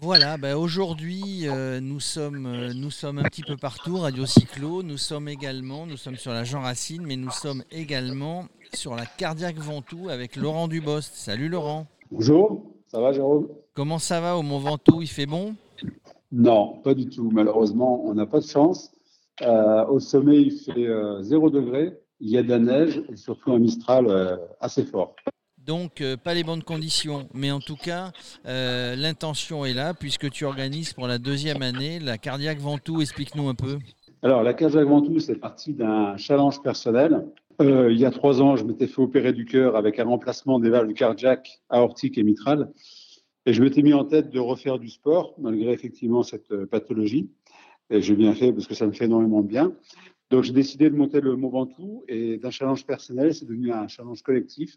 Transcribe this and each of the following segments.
Voilà, bah aujourd'hui euh, nous, sommes, euh, nous sommes un petit peu partout, Radio Cyclo, nous sommes également, nous sommes sur la Jean Racine, mais nous sommes également sur la Cardiaque Ventoux avec Laurent Dubost. Salut Laurent. Bonjour, ça va Jérôme? Comment ça va au Mont Ventoux? Il fait bon? Non, pas du tout. Malheureusement, on n'a pas de chance. Euh, au sommet, il fait 0 degré, il y a de la neige et surtout un Mistral assez fort. Donc, euh, pas les bonnes conditions, mais en tout cas, euh, l'intention est là, puisque tu organises pour la deuxième année la Cardiaque Ventoux. Explique-nous un peu. Alors, la Cardiaque Ventoux, c'est parti d'un challenge personnel. Euh, il y a trois ans, je m'étais fait opérer du cœur avec un remplacement des valves cardiaques aortiques et mitrales. Et je m'étais mis en tête de refaire du sport, malgré effectivement cette pathologie. Et j'ai bien fait parce que ça me fait énormément de bien. Donc, j'ai décidé de monter le Mont Ventoux et d'un challenge personnel, c'est devenu un challenge collectif.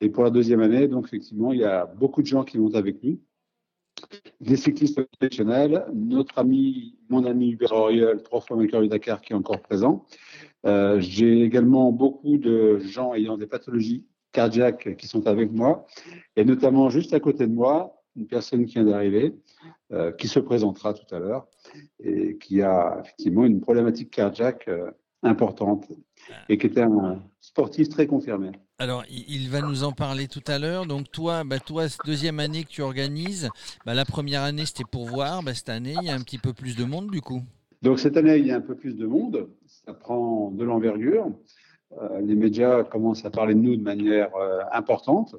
Et pour la deuxième année, donc effectivement, il y a beaucoup de gens qui montent avec nous. Des cyclistes professionnels, notre ami, mon ami Hubert Auriol, trois fois vainqueur du Dakar, qui est encore présent. Euh, j'ai également beaucoup de gens ayant des pathologies cardiaques qui sont avec moi, et notamment juste à côté de moi, une personne qui vient d'arriver, euh, qui se présentera tout à l'heure, et qui a effectivement une problématique cardiaque euh, importante, et qui était un sportif très confirmé. Alors, il va nous en parler tout à l'heure. Donc, toi, bah, toi, deuxième année que tu organises, bah, la première année, c'était pour voir. Bah, cette année, il y a un petit peu plus de monde, du coup. Donc, cette année, il y a un peu plus de monde. Ça prend de l'envergure. Euh, les médias commencent à parler de nous de manière euh, importante.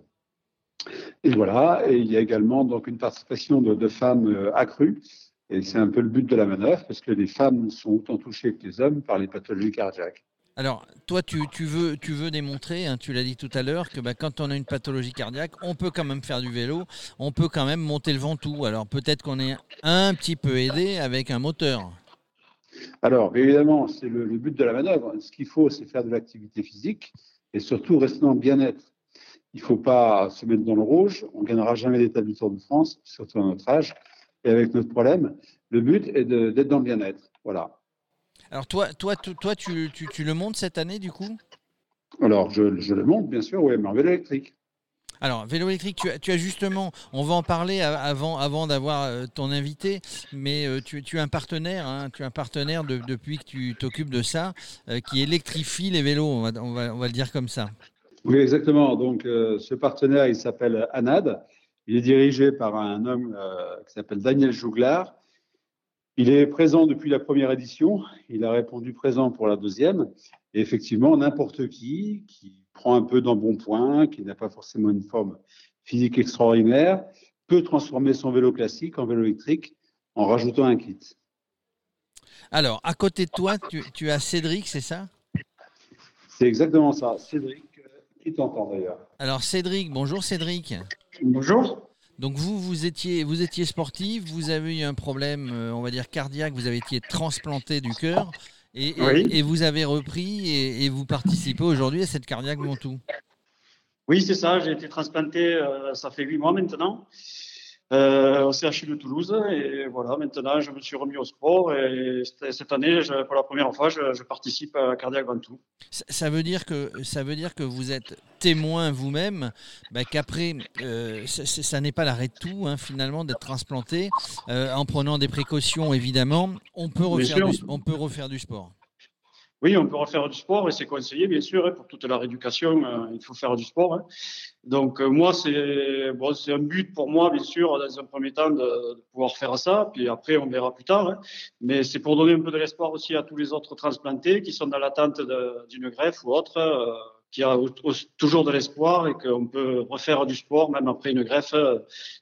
Et voilà. Et il y a également donc une participation de, femmes euh, accrue. Et c'est un peu le but de la manœuvre, parce que les femmes sont autant touchées que les hommes par les pathologies cardiaques. Alors, toi, tu, veux, tu veux démontrer, hein, tu l'as dit tout à l'heure, que bah, quand on a une pathologie cardiaque, on peut quand même faire du vélo, on peut quand même monter le Ventoux. Alors, peut-être qu'on est un petit peu aidé avec un moteur. Alors, évidemment, c'est le, but de la manœuvre. Ce qu'il faut, c'est faire de l'activité physique et surtout rester en bien-être. Il ne faut pas se mettre dans le rouge. On ne gagnera jamais l'état du Tour de France, surtout à notre âge. Et avec notre problème, le but est d'être dans le bien-être. Voilà. Alors toi, toi, toi tu, tu, le montes cette année du coup? Alors je, le monte bien sûr, oui, mais en vélo électrique. Alors, vélo électrique, tu as, justement, on va en parler avant, avant d'avoir euh, ton invité, mais euh, tu, tu, as un partenaire, hein, tu as un partenaire depuis que tu t'occupes de ça, euh, qui électrifie les vélos, on va, on, va, on va, le dire comme ça. Oui, exactement. Donc, ce partenaire, il s'appelle Anad. Il est dirigé par un homme qui s'appelle Daniel Jouglar. Il est présent depuis la première édition, il a répondu présent pour la deuxième. Et effectivement, n'importe qui qui prend un peu d'embonpoint, qui n'a pas forcément une forme physique extraordinaire, peut transformer son vélo classique en vélo électrique en rajoutant un kit. Alors, à côté de toi, tu, as Cédric, c'est ça? C'est exactement ça. Cédric, euh, qui t'entend d'ailleurs? Alors, Cédric, bonjour Cédric. Bonjour. Donc vous, vous étiez, vous étiez sportif, vous avez eu un problème, euh, on va dire cardiaque, vous avez été transplanté du cœur et, et, vous avez repris et, vous participez aujourd'hui à cette cardiaque Montou. Oui, c'est ça, j'ai été transplanté, euh, ça fait huit mois maintenant euh, au CHU de Toulouse. Et voilà, maintenant, je me suis remis au sport. Et cette année, pour la première fois, je, participe à Cardiac Ventoux. Ça veut dire que ça veut dire que vous êtes témoin vous-même bah, qu'après, euh, ça, n'est pas l'arrêt de tout, hein, finalement, d'être transplanté. Euh, en prenant des précautions, évidemment, on peut refaire, on peut refaire du sport. Oui, on peut refaire du sport et c'est conseillé, bien sûr, hein, pour toute la rééducation, euh, il faut faire du sport. Hein. Donc, euh, moi, c'est un but pour moi, bien sûr, dans un premier temps, de, pouvoir faire ça, puis après, on verra plus tard. Hein. Mais c'est pour donner un peu de l'espoir aussi à tous les autres transplantés qui sont dans l'attente d'une greffe ou autre, euh, qui a toujours de l'espoir et qu'on peut refaire du sport même après une greffe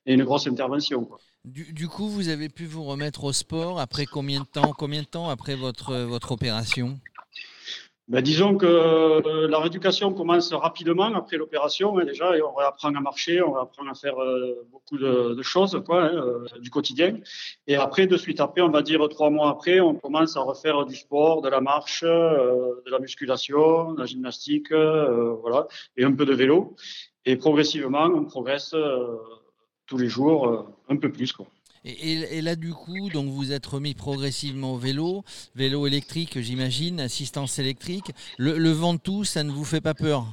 et une grosse intervention. Du, du, coup, vous avez pu vous remettre au sport après combien de temps? Combien de temps après votre, votre opération? Ben, disons que euh, la rééducation commence rapidement après l'opération hein, déjà, et on apprend à marcher, on apprend à faire euh, beaucoup de, choses quoi, hein, euh, du quotidien. Et après, de suite après, on va dire trois mois après, on commence à refaire du sport, de la marche, de la musculation, de la gymnastique, voilà, et un peu de vélo. Et progressivement, on progresse tous les jours un peu plus. Quoi. Et, là, du coup, donc vous êtes remis progressivement au vélo, vélo électrique, j'imagine, assistance électrique. Le, vent de tout, ça ne vous fait pas peur?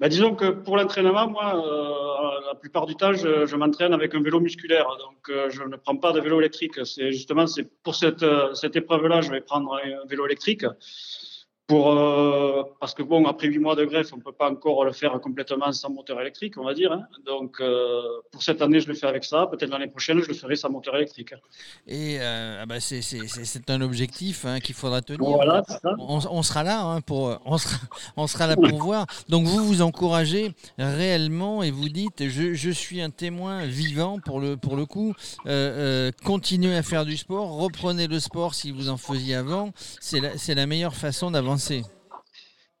Bah, disons que pour l'entraînement, moi, euh, la plupart du temps, je, m'entraîne avec un vélo musculaire. Donc, euh, je ne prends pas de vélo électrique. C'est justement, c'est pour cette, cette épreuve-là, je vais prendre un vélo électrique. Pour, euh, parce que bon, après huit mois de greffe, on ne peut pas encore le faire complètement sans moteur électrique, on va dire. Hein. Donc, euh, pour cette année, je le fais avec ça. Peut-être l'année prochaine, je le ferai sans moteur électrique. Et euh, ah bah c'est un objectif hein, qu'il faudra tenir. Voilà, on, on, sera là hein, pour on sera, on sera là pour voir. Donc, vous vous encouragez réellement et vous dites, je, je suis un témoin vivant pour le pour le coup. continuez à faire du sport, reprenez le sport si vous en faisiez avant. C'est la, la meilleure façon d'avancer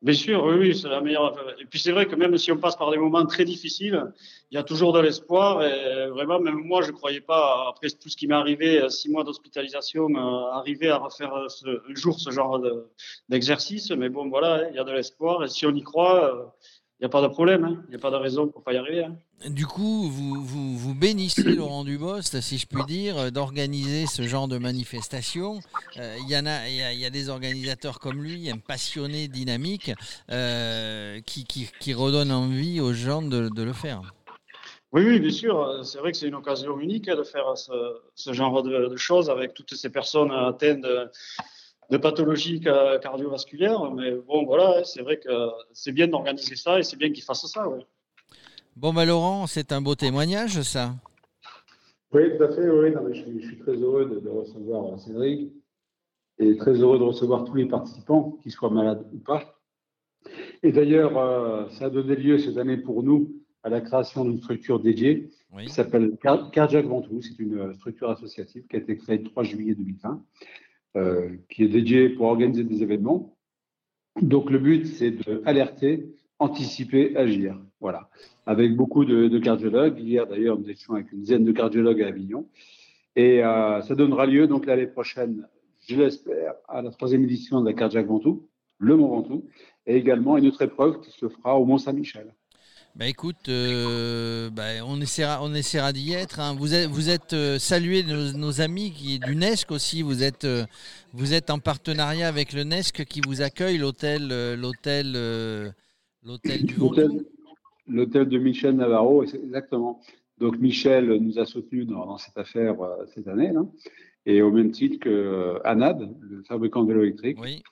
Bien sûr, oui, c'est la meilleure. Et puis c'est vrai que même si on passe par des moments très difficiles, il y a toujours de l'espoir. Et vraiment, même moi, je ne croyais pas, après tout ce qui m'est arrivé, six mois d'hospitalisation, euh, arriver à refaire un jour ce genre d'exercice. Mais bon, voilà, il y a de l'espoir. Et si on y croit, euh, n'y a pas de problème, hein. il n'y a pas de raison pour pas y arriver. Hein. Du coup, vous, vous, vous bénissez Laurent Dubost, si je puis dire, d'organiser ce genre de manifestation. Euh, il y en a, il y, a, des organisateurs comme lui, un passionné, dynamique, euh, qui, qui, qui, redonne envie aux gens de, de le faire. Oui, oui, bien sûr. C'est vrai que c'est une occasion unique de faire ce, ce genre de, de, choses avec toutes ces personnes atteintes de, de pathologies cardiovasculaires. Mais bon, voilà, c'est vrai que c'est bien d'organiser ça et c'est bien qu'ils fassent ça. Bon, bah, Laurent, c'est un beau témoignage, ça. Oui, tout à fait. Oui. je, suis, très heureux de, recevoir Cédric et très heureux de recevoir tous les participants, qu'ils soient malades ou pas. Et d'ailleurs, euh, ça a donné lieu cette année pour nous à la création d'une structure dédiée qui s'appelle Cardiac Ventoux. C'est une structure associative qui a été créée le 3 juillet 2020 euh, qui est dédié pour organiser des événements. Donc le but, c'est d'alerter, anticiper, agir. Voilà. Avec beaucoup de, cardiologues. Hier, d'ailleurs, nous étions avec une dizaine de cardiologues à Avignon. Et euh, ça donnera lieu donc l'année prochaine, je l'espère, à la troisième édition de la Cardiac Ventoux, le Mont Ventoux, et également une autre épreuve qui se fera au Mont Saint-Michel. Bah écoute, euh, bah, on essaiera, on essaiera d'y être. Hein. Vous êtes, vous êtes euh, salué nos, nos, amis qui du NESC aussi. Vous êtes, euh, vous êtes en partenariat avec le NESC qui vous accueille l'hôtel, l'hôtel, l'hôtel du. L'hôtel de Michel Navarro, exactement. Donc Michel nous a soutenus dans, cette affaire cette année, et au même titre que Anad, le fabricant de vélo électrique, oui.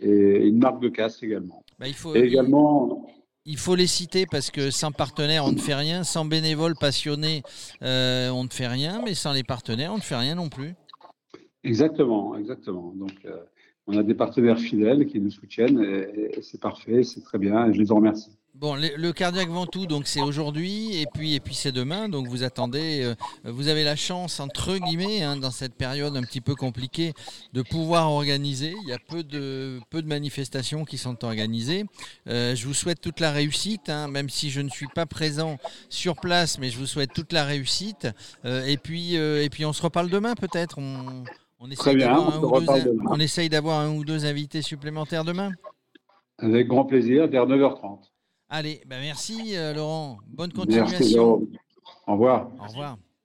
et une marque de casque également. Bah, il faut, et également il faut les citer parce que sans partenaires, on ne fait rien. Sans bénévoles passionnés, euh, on ne fait rien. Mais sans les partenaires, on ne fait rien non plus. Exactement, exactement. Donc, euh, on a des partenaires fidèles qui nous soutiennent c'est parfait, c'est très bien et je les en remercie. Bon, le, cardiaque Ventoux, donc c'est aujourd'hui et puis et puis c'est demain. Donc vous attendez, euh, vous avez la chance entre guillemets hein, dans cette période un petit peu compliquée de pouvoir organiser. Il y a peu de peu de manifestations qui sont organisées. Euh, je vous souhaite toute la réussite, hein, même si je ne suis pas présent sur place, mais je vous souhaite toute la réussite. Euh, et puis et puis on se reparle demain peut-être. On, on essaye d'avoir un, ou deux invités supplémentaires demain. Avec grand plaisir, vers 9h30. Allez, ben merci euh, Laurent. Bonne continuation. Merci, Au revoir. Au revoir.